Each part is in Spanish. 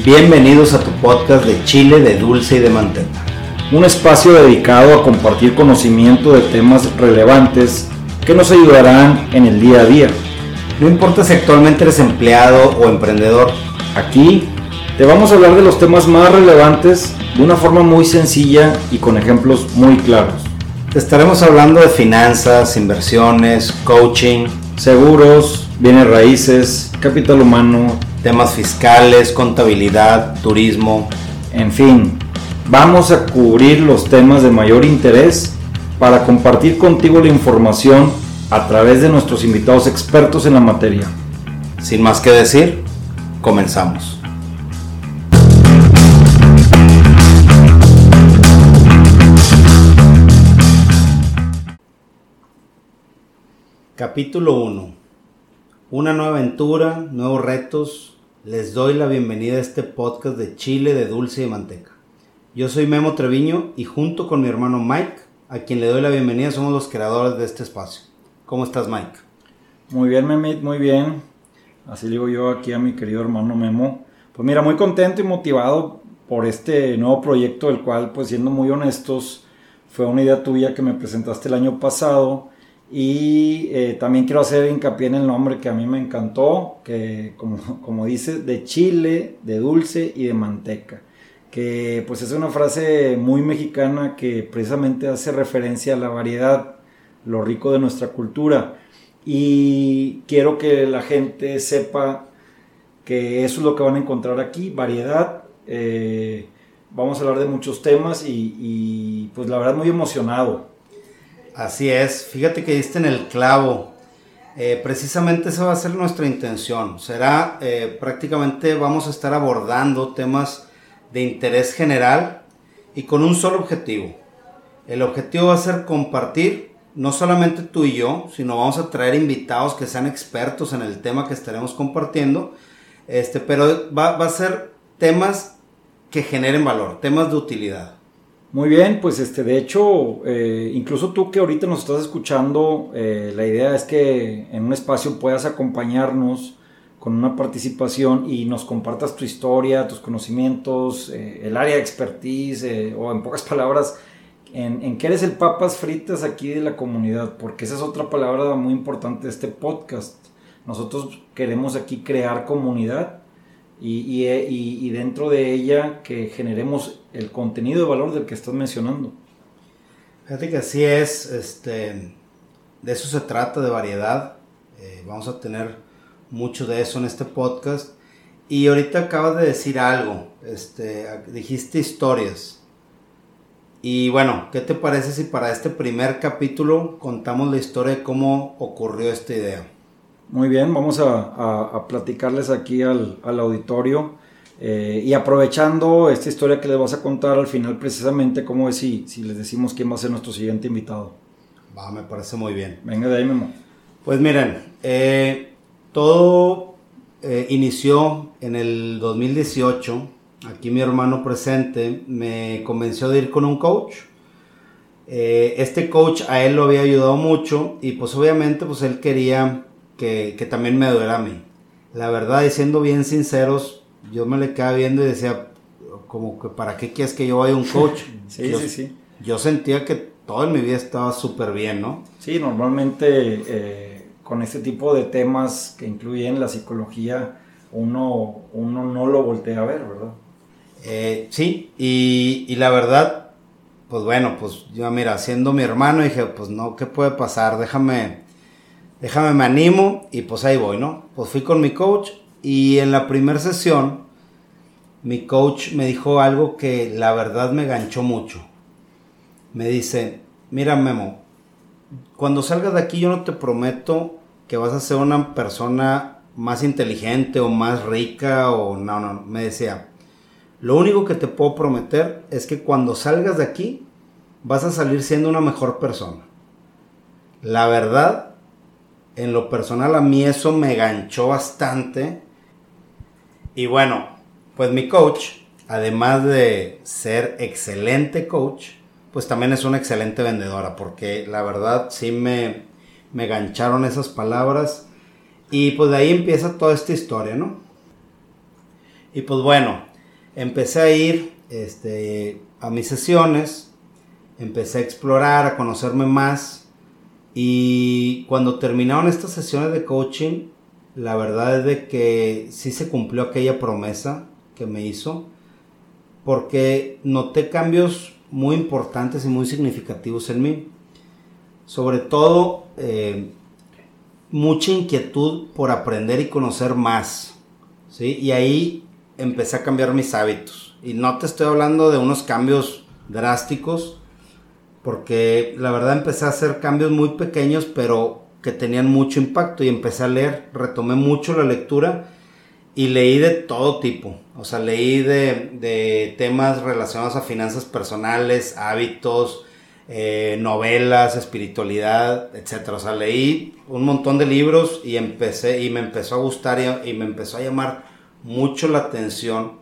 Bienvenidos a tu podcast de Chile, de dulce y de manteca. Un espacio dedicado a compartir conocimiento de temas relevantes que nos ayudarán en el día a día. No importa si actualmente eres empleado o emprendedor, aquí te vamos a hablar de los temas más relevantes de una forma muy sencilla y con ejemplos muy claros. Te estaremos hablando de finanzas, inversiones, coaching, seguros, bienes raíces, capital humano, temas fiscales, contabilidad, turismo, en fin, vamos a cubrir los temas de mayor interés para compartir contigo la información a través de nuestros invitados expertos en la materia. Sin más que decir, comenzamos. Capítulo 1. Una nueva aventura, nuevos retos. Les doy la bienvenida a este podcast de Chile de dulce y manteca. Yo soy Memo Treviño y junto con mi hermano Mike, a quien le doy la bienvenida, somos los creadores de este espacio. ¿Cómo estás, Mike? Muy bien, Memit, muy bien. Así digo yo aquí a mi querido hermano Memo. Pues mira, muy contento y motivado por este nuevo proyecto, el cual, pues siendo muy honestos, fue una idea tuya que me presentaste el año pasado y eh, también quiero hacer hincapié en el nombre que a mí me encantó, que como, como dice, de chile, de dulce y de manteca. Que pues es una frase muy mexicana que precisamente hace referencia a la variedad, lo rico de nuestra cultura. Y quiero que la gente sepa que eso es lo que van a encontrar aquí, variedad. Eh, vamos a hablar de muchos temas y, y pues la verdad muy emocionado Así es, fíjate que diste en el clavo. Eh, precisamente esa va a ser nuestra intención. Será eh, prácticamente vamos a estar abordando temas de interés general y con un solo objetivo. El objetivo va a ser compartir, no solamente tú y yo, sino vamos a traer invitados que sean expertos en el tema que estaremos compartiendo. Este, pero va, va a ser temas que generen valor, temas de utilidad. Muy bien, pues este, de hecho, eh, incluso tú que ahorita nos estás escuchando, eh, la idea es que en un espacio puedas acompañarnos con una participación y nos compartas tu historia, tus conocimientos, eh, el área de expertise, o en pocas palabras, en, en qué eres el papas fritas aquí de la comunidad, porque esa es otra palabra muy importante de este podcast. Nosotros queremos aquí crear comunidad y, dentro de ella que generemos el contenido de valor del que estás mencionando. Fíjate que así es, este, de eso se trata, de variedad. Eh, vamos a tener mucho de eso en este podcast. Y ahorita acabas de decir algo, este, dijiste historias. Y bueno, ¿qué te parece si para este primer capítulo contamos la historia de cómo ocurrió esta idea? Muy bien, vamos a, platicarles aquí al, auditorio eh, y aprovechando esta historia que les vas a contar al final precisamente, ¿cómo es si, si les decimos quién va a ser nuestro siguiente invitado? Va, me parece muy bien. Venga de ahí, Memo. Pues miren, eh, todo eh, inició en el 2018. Aquí mi hermano presente me convenció de ir con un coach. este coach a él lo había ayudado mucho y pues obviamente pues él quería que, también me duele a mí. La verdad, y siendo bien sinceros, yo me le quedaba viendo y decía, como que para qué quieres que yo vaya a un coach. sí, yo, sí, sí. Yo sentía que todo en mi vida estaba súper bien, ¿no? Sí, normalmente eh, con este tipo de temas que incluyen la psicología, uno, uno no lo voltea a ver, ¿verdad? Eh, sí, y, y, la verdad, pues bueno, pues yo mira, siendo mi hermano dije, pues no, ¿qué puede pasar? Déjame, déjame me animo y pues ahí voy, ¿no? Pues fui con mi coach y en la primera sesión mi coach me dijo algo que la verdad me ganchó mucho. Me dice, mira Memo, cuando salgas de aquí yo no te prometo que vas a ser una persona más inteligente o más rica o no, no, me decía, lo único que te puedo prometer es que cuando salgas de aquí vas a salir siendo una mejor persona. La verdad en lo personal a mí eso me ganchó bastante. Y bueno, pues mi coach, además de ser excelente coach, pues también es una excelente vendedora, porque la verdad sí me, me gancharon esas palabras. Y pues de ahí empieza toda esta historia, ¿no? Y pues bueno, empecé a ir este, a mis sesiones, empecé a explorar, a conocerme más. Y cuando terminaron estas sesiones de coaching, la verdad es de que sí se cumplió aquella promesa que me hizo, porque noté cambios muy importantes y muy significativos en mí. Sobre todo, eh, mucha inquietud por aprender y conocer más. ¿sí? Y ahí empecé a cambiar mis hábitos. Y no te estoy hablando de unos cambios drásticos, porque la verdad empecé a hacer cambios muy pequeños, pero que tenían mucho impacto. Y empecé a leer, retomé mucho la lectura y leí de todo tipo. O sea, leí de, temas relacionados a finanzas personales, hábitos, eh, novelas, espiritualidad, etc. O sea, leí un montón de libros y empecé y me empezó a gustar y, me empezó a llamar mucho la atención.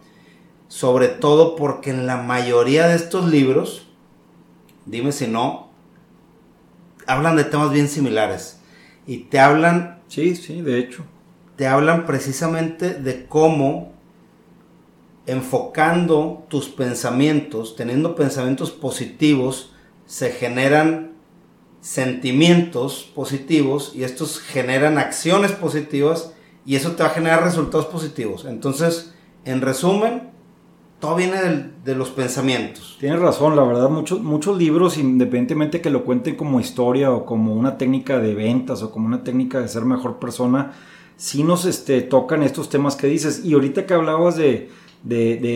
Sobre todo porque en la mayoría de estos libros, dime si no, hablan de temas bien similares. Y te hablan... Sí, sí, de hecho te hablan precisamente de cómo enfocando tus pensamientos, teniendo pensamientos positivos, se generan sentimientos positivos y estos generan acciones positivas y eso te va a generar resultados positivos. Entonces, en resumen, todo viene de, los pensamientos. Tienes razón, la verdad, muchos, muchos libros, independientemente que lo cuenten como historia o como una técnica de ventas o como una técnica de ser mejor persona, sí nos este, tocan estos temas que dices. Y ahorita que hablabas de,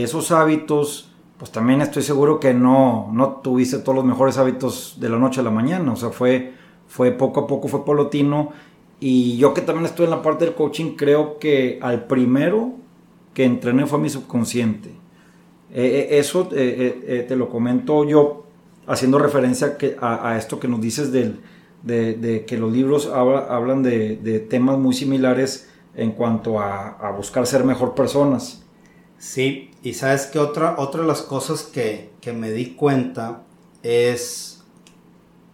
esos hábitos, pues también estoy seguro que no, no tuviste todos los mejores hábitos de la noche a la mañana. O sea, fue, fue poco a poco, fue polotino. Y yo que también estoy en la parte del coaching, creo que al primero que entrené fue mi subconsciente. Eh, eh, eso eh, te lo comento yo haciendo referencia a esto que nos dices del, de, que los libros hablan de, temas muy similares en cuanto a, buscar ser mejor personas. Sí, y sabes que otra, otra de las cosas que, me di cuenta es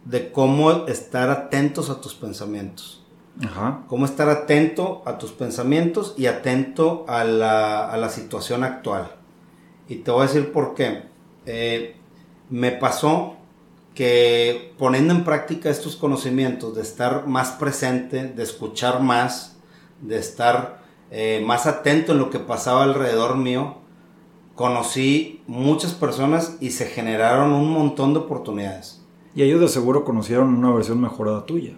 de cómo estar atentos a tus pensamientos. Ajá. Cómo estar atento a tus pensamientos y atento a la, situación actual. Y te voy a decir por qué. Eh, me pasó que poniendo en práctica estos conocimientos, de estar más presente, de escuchar más, de estar eh, más atento en lo que pasaba alrededor mío, conocí muchas personas y se generaron un montón de oportunidades. Y ellos de seguro conocieron una versión mejorada tuya.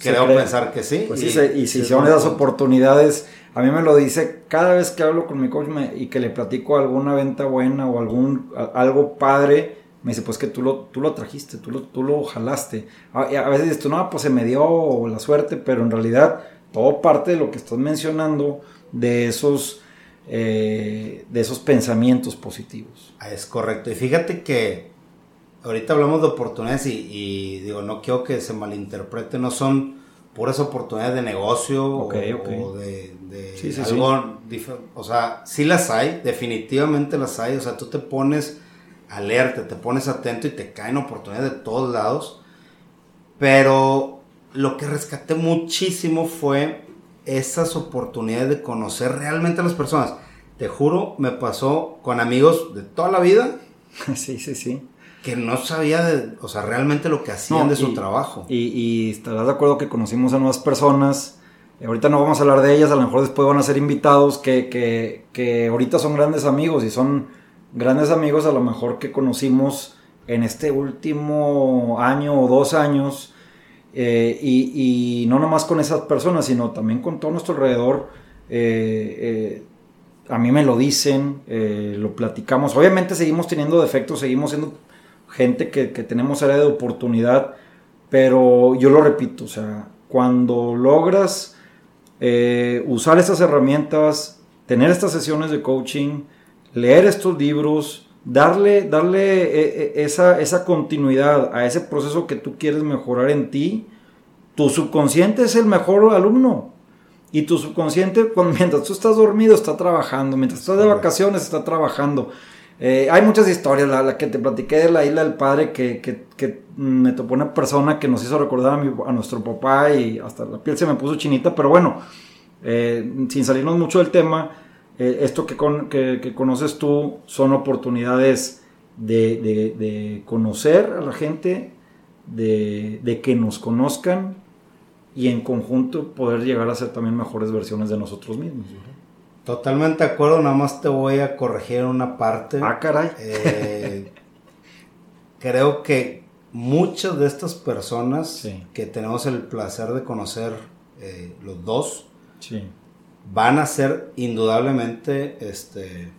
Creo pensar que sí. Pues y, y si son esas oportunidades, a mí me lo dice cada vez que hablo con mi coach y que le platico alguna venta buena o algún algo padre, me dice, pues que tú lo, tú lo trajiste, tú lo, tú lo jalaste. A, a veces dices tú, no, pues se me dio la suerte, pero en realidad todo parte de lo que estás mencionando, de esos, eh, de esos pensamientos positivos. Ah, es correcto. Y fíjate que ahorita hablamos de oportunidades y, digo, no quiero que se malinterprete, no son puras oportunidades de negocio o, de, algo O sea, sí las hay, definitivamente las hay. O sea, tú te pones alerta, te pones atento y te caen oportunidades de todos lados. Pero lo que rescaté muchísimo fue esas oportunidades de conocer realmente a las personas. Te juro, me pasó con amigos de toda la vida. Sí, sí, sí. Que no sabía, de, o sea, realmente lo que hacían de su trabajo. Y, y estarás de acuerdo que conocimos a nuevas personas. Ahorita no vamos a hablar de ellas, a lo mejor después van a ser invitados que, que, que ahorita son grandes amigos y son grandes amigos a lo mejor que conocimos en este último año o dos años. Eh, y, no nomás con esas personas, sino también con todo nuestro alrededor. Eh, eh, a mí me lo dicen, lo platicamos. Obviamente seguimos teniendo defectos, seguimos siendo gente que, que, tenemos área de oportunidad, pero yo lo repito, o sea, cuando logras usar estas herramientas, tener estas sesiones de coaching, leer estos libros, darle, darle eh, eh, esa, esa continuidad a ese proceso que tú quieres mejorar en ti, tu subconsciente es el mejor alumno. Y tu subconsciente, mientras tú estás dormido, está trabajando. Mientras estás de vacaciones, está trabajando. Eh, hay muchas historias. La, que te platiqué de la isla del padre, que, que, me topó una persona que nos hizo recordar a, a, nuestro papá y hasta la piel se me puso chinita. Pero bueno, sin salirnos mucho del tema, eh, esto que, que, conoces tú son oportunidades de, conocer a la gente, de, que nos conozcan y en conjunto poder llegar a ser también mejores versiones de nosotros mismos. Totalmente de acuerdo, nada más te voy a corregir una parte. Ah, caray. Eh, creo que muchas de estas personas que tenemos el placer de conocer eh, los dos van a ser indudablemente este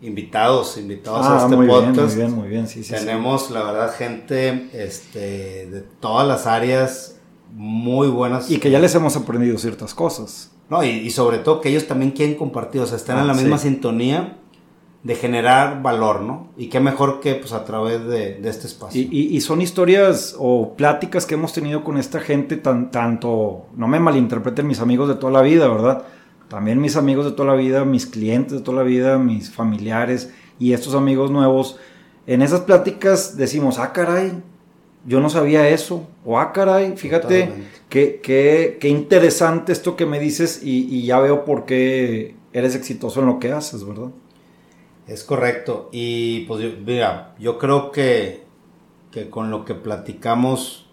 invitados, invitados a ah, este muy podcast. Bien, muy bien, muy bien, sí, Tenemos, la verdad, gente este, de todas las áreas muy buenas. Y que ya les hemos aprendido ciertas cosas. No, y, sobre todo que ellos también quieren compartir, o sea, están en la ah, misma sintonía de generar valor, ¿no? Y qué mejor que pues a través de, este espacio. Y, son historias o pláticas que hemos tenido con esta gente, tan, tanto, no me malinterpreten mis amigos de toda la vida, ¿verdad? También mis amigos de toda la vida, mis clientes de toda la vida, mis familiares y estos amigos nuevos. En esas pláticas decimos, ah, caray, yo no sabía eso. O ah, caray, fíjate qué, qué, interesante esto que me dices y, ya veo por qué eres exitoso en lo que haces, ¿verdad? Es correcto. Y pues mira, yo creo que, que con lo que platicamos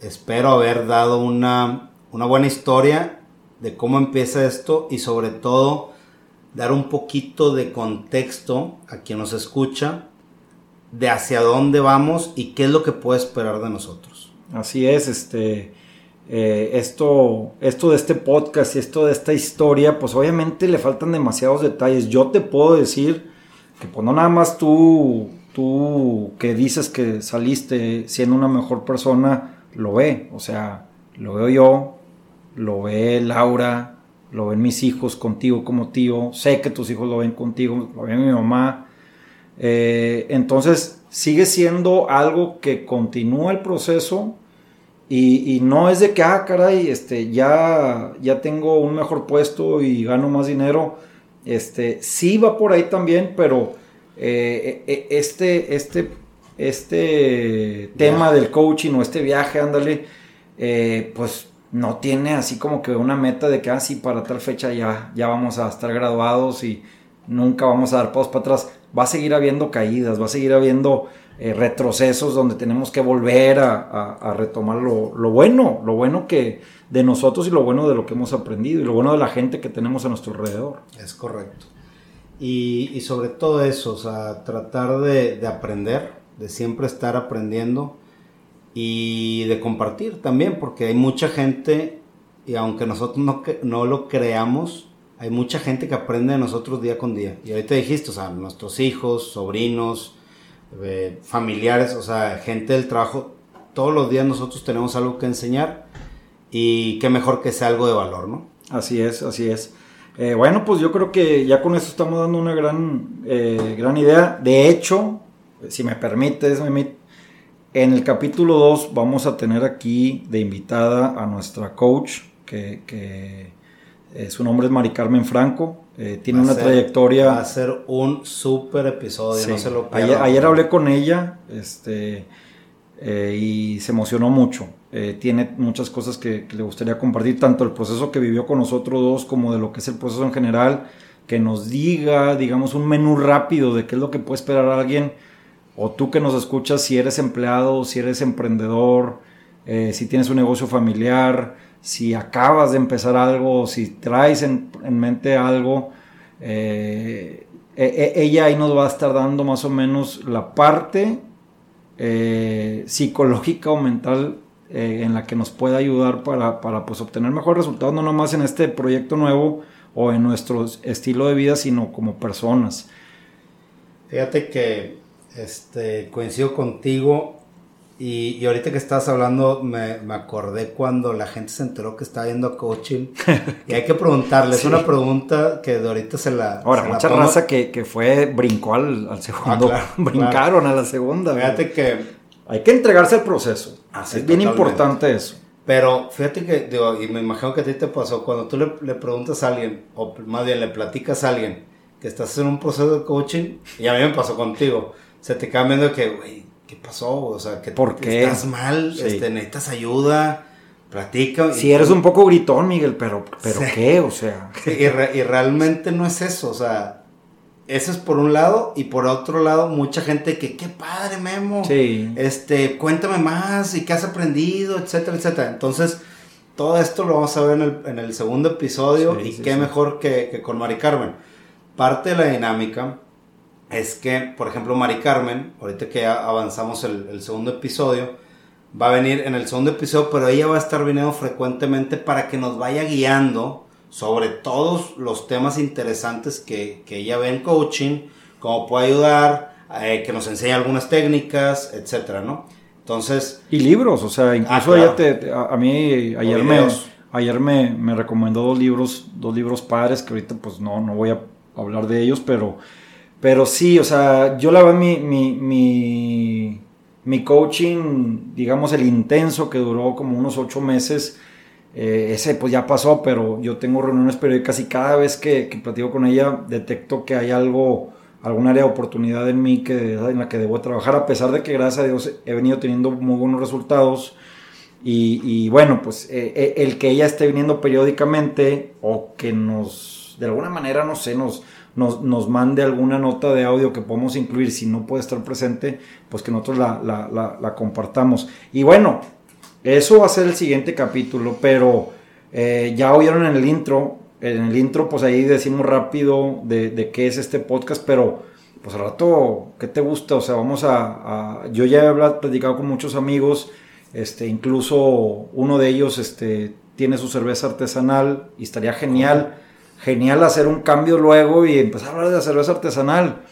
espero haber dado una, una buena historia de cómo empieza esto y sobre todo dar un poquito de contexto a quien nos escucha de hacia dónde vamos y qué es lo que puede esperar de nosotros. Así es, este, eh, esto, esto de este podcast y esto de esta historia, pues obviamente le faltan demasiados detalles. Yo te puedo decir que pues no nada más tú, tú que dices que saliste siendo una mejor persona, lo ve, o sea, lo veo yo, lo ve Laura, lo ven mis hijos contigo como tío, sé que tus hijos lo ven contigo, lo ve mi mamá, eh, entonces sigue siendo algo que continúa el proceso y, no es de que, ah, caray, este, ya, ya tengo un mejor puesto y gano más dinero. Este, sí va por ahí también, pero eh, eh, este, este, este tema del coaching o este viaje, ándale, pues no tiene así como que una meta de que, ah, para tal fecha ya, ya vamos a estar graduados y nunca vamos a dar pasos para atrás va a seguir habiendo caídas, va a seguir habiendo eh, retrocesos donde tenemos que volver a, retomar lo, bueno, lo bueno que de nosotros y lo bueno de lo que hemos aprendido y lo bueno de la gente que tenemos a nuestro alrededor. Es correcto. Y, sobre todo eso, o tratar de, aprender, de siempre estar aprendiendo y de compartir también, porque hay mucha gente, y aunque nosotros no, no lo creamos, hay mucha gente que aprende de nosotros día con día. Y ahorita dijiste, o sea, nuestros hijos, sobrinos, eh, familiares, o sea, gente del trabajo, todos los días nosotros tenemos algo que enseñar y qué mejor que sea algo de valor, ¿no? Así es, así es. Eh, bueno, pues yo creo que ya con esto estamos dando una gran, eh, gran idea. De hecho, si me permites, en el capítulo 2 vamos a tener aquí de invitada a nuestra coach que eh, su nombre es Mari Carmen Franco. Eh, tiene una trayectoria. Va a ser un súper episodio, no se lo ayer, hablé con ella este, eh, y se emocionó mucho. tiene muchas cosas que, le gustaría compartir, tanto el proceso que vivió con nosotros dos como de lo que es el proceso en general. Que nos diga, digamos, un menú rápido de qué es lo que puede esperar alguien. O tú que nos escuchas, si eres empleado, si eres emprendedor, si tienes un negocio familiar si acabas de empezar algo, si traes en, mente algo, eh, e, e, ella ahí nos va a estar dando más o menos la parte eh, psicológica o mental eh, en la que nos puede ayudar para, pues, obtener mejores resultados, no nomás en este proyecto nuevo o en nuestro estilo de vida, sino como personas. Fíjate que este, coincido contigo y, ahorita que estabas hablando, me, me, acordé cuando la gente se enteró que estaba yendo a coaching. y hay que preguntarle, es una pregunta que de ahorita se la. Ahora, mucha raza que, que, fue, brincó al, al segundo. Ah, brincaron a la segunda. Fíjate que. Hay que entregarse al proceso. Ah, es bien importante eso. Pero fíjate que, digo, y me imagino que a ti te pasó, cuando tú le, le preguntas a alguien, o más bien le platicas a alguien que estás en un proceso de coaching, y a mí me pasó contigo, se te viendo que, güey, ¿qué pasó? O sea, que ¿Por qué? estás mal, este, necesitas ayuda. platica. Si eres un poco gritón, Miguel, pero, pero ¿qué? O sea. y, y realmente no es eso, o sea, eso es por un lado y por otro lado mucha gente que qué padre Memo. Sí. Este, cuéntame más y qué has aprendido, etcétera, etcétera. Entonces, todo esto lo vamos a ver en el, en el segundo episodio y qué mejor que, con Mari Carmen. Parte de la dinámica es que, por ejemplo, Mari Carmen, ahorita que ya avanzamos el, el segundo episodio, va a venir en el segundo episodio, pero ella va a estar viniendo frecuentemente para que nos vaya guiando sobre todos los temas interesantes que, ella ve en coaching, cómo puede ayudar, eh, que nos enseñe algunas técnicas, etcétera, ¿no? Entonces... Y libros, o sea, incluso ah, te, a, mí ayer, me, ayer me, me, recomendó dos libros, dos libros padres, que ahorita pues no, no voy a hablar de ellos, pero, pero sí, o sea, yo la mi, mi, mi, mi coaching, digamos, el intenso que duró como unos ocho meses, eh, ese pues ya pasó, pero yo tengo reuniones periódicas y cada vez que, que, platico con ella detecto que hay algo, algún área de oportunidad en mí que, en la que debo trabajar, a pesar de que gracias a Dios he venido teniendo muy buenos resultados. Y, bueno, pues eh, eh, el que ella esté viniendo periódicamente o que nos, de alguna manera, no sé, nos, nos, nos, mande alguna nota de audio que podamos incluir, si no puede estar presente, pues que nosotros la, la, la, compartamos. Y bueno, eso va a ser el siguiente capítulo, pero eh, ya oyeron en el intro, en el intro pues ahí decimos rápido de, qué es este podcast, pero pues al rato, ¿qué te gusta? O sea, vamos a... yo ya he platicado con muchos amigos, este, incluso uno de ellos este, tiene su cerveza artesanal y estaría genial, genial hacer un cambio luego y empezar a hablar de cerveza artesanal.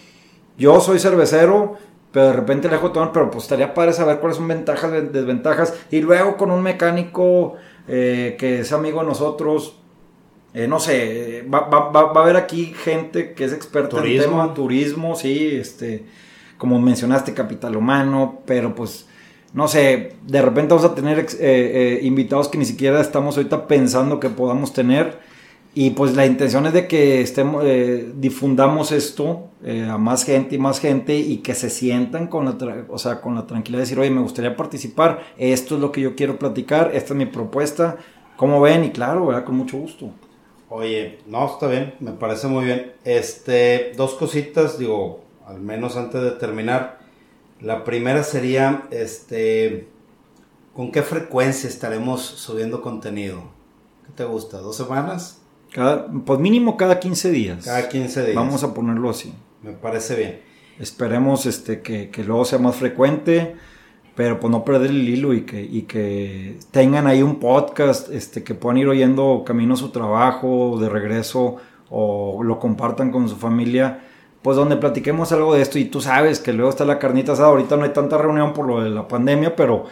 Yo soy cervecero, pero de repente le dejo tomar, pero pues estaría padre saber cuáles son ventajas, desventajas, y luego con un mecánico eh, que es amigo de nosotros, eh, no sé, va, a haber aquí gente que es experta en tema turismo, sí, este, como mencionaste, capital humano, pero pues, no sé, de repente vamos a tener eh, invitados que ni siquiera estamos ahorita pensando que podamos tener. Y pues la intención es de que estemos, eh, difundamos esto eh, a más gente y más gente y que se sientan con la, o sea, con la tranquilidad de decir, oye, me gustaría participar, esto es lo que yo quiero platicar, esta es mi propuesta, ¿cómo ven? Y claro. Con mucho gusto. Oye, no, está bien, me parece muy bien. Este, dos cositas, digo, al menos antes de terminar. La primera sería, este, ¿con qué frecuencia estaremos subiendo contenido? ¿Qué te gusta? ¿Dos semanas? Pues mínimo cada 15 días. Cada 15 días. Vamos a ponerlo así. Me parece bien. Esperemos este, que, luego sea más frecuente, pero pues no perder el hilo y que, y que tengan ahí un podcast este, que puedan ir oyendo camino a su trabajo, de regreso, o lo compartan con su familia, pues donde platiquemos algo de esto. Y tú sabes que luego está la carnita asada. Ahorita no hay tanta reunión por lo de la pandemia, pero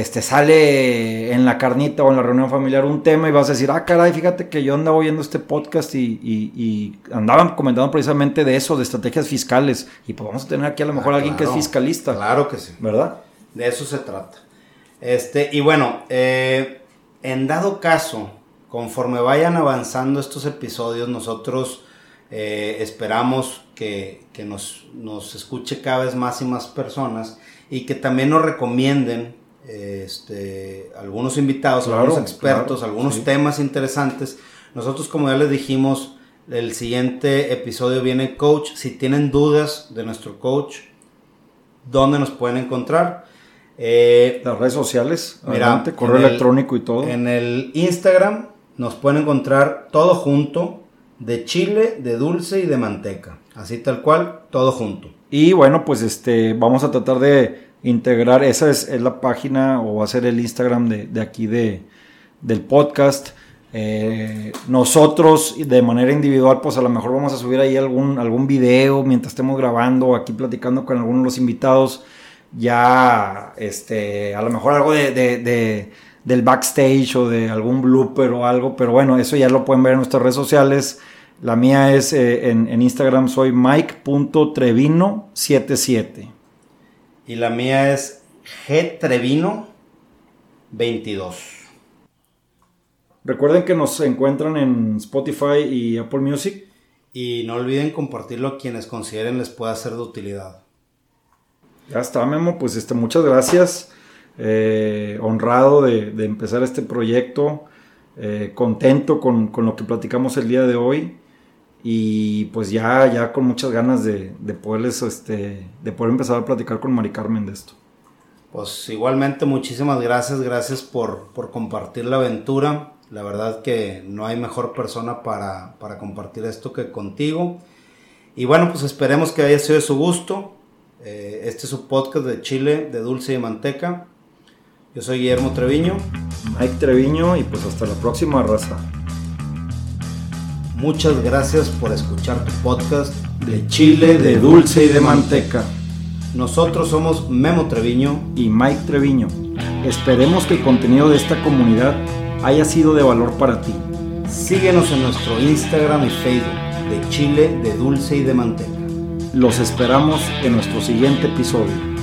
este, sale en la carnita o en la reunión familiar un tema y vas a decir, ah, caray, fíjate que yo andaba oyendo este podcast y, y, andaban comentando precisamente de eso, de estrategias fiscales. Y pues vamos a tener aquí a lo mejor ah, alguien que es fiscalista. Claro que sí. ¿Verdad? De eso se trata. Este, y bueno, eh, en dado caso, conforme vayan avanzando estos episodios, nosotros eh, esperamos que, que nos, nos escuche cada vez más y más personas y que también nos recomienden este, algunos invitados, algunos expertos, algunos temas interesantes. Nosotros, como ya les dijimos, el siguiente episodio viene coach. Si tienen dudas de nuestro coach, ¿dónde nos pueden encontrar? Eh, Las redes sociales, adelante, correo electrónico y todo. En el Instagram nos pueden encontrar todo junto, de chile, de dulce y de manteca. Así tal cual, todo junto. Y bueno, pues este, vamos a tratar de integrar, esa es, la página o va a ser el Instagram de, aquí de, del podcast. Eh, nosotros de manera individual, pues a lo mejor vamos a subir ahí algún, algún video mientras estemos grabando, aquí platicando con algunos de los invitados. Ya, este, a lo mejor algo de, del backstage o de algún blooper o algo, pero bueno, eso ya lo pueden ver en nuestras redes sociales. La mía es eh, en, en, Instagram, soy mike.trevino77. Y la mía es G Trevino 22. Recuerden que nos encuentran en Spotify y Apple Music. Y no olviden compartirlo a quienes consideren les pueda ser de utilidad. Ya está, Memo. Pues este, muchas gracias. eh, honrado de, empezar este proyecto, eh, contento con, lo que platicamos el día de hoy y pues ya, ya con muchas ganas de, poderles, este, de poder empezar a platicar con Mari Carmen de esto. Pues igualmente muchísimas gracias, gracias por, compartir la aventura. La verdad que no hay mejor persona para, para compartir esto que contigo. Y bueno, pues esperemos que haya sido de su gusto. Eh, este es su podcast de Chile, de dulce y manteca. Yo soy Guillermo Treviño. Mike Treviño y pues hasta la próxima raza. Muchas gracias por escuchar tu podcast de Chile, de dulce y de manteca. Nosotros somos Memo Treviño y Mike Treviño. Esperemos que el contenido de esta comunidad haya sido de valor para ti. Síguenos en nuestro Instagram y Facebook de Chile, de dulce y de manteca. Los esperamos en nuestro siguiente episodio.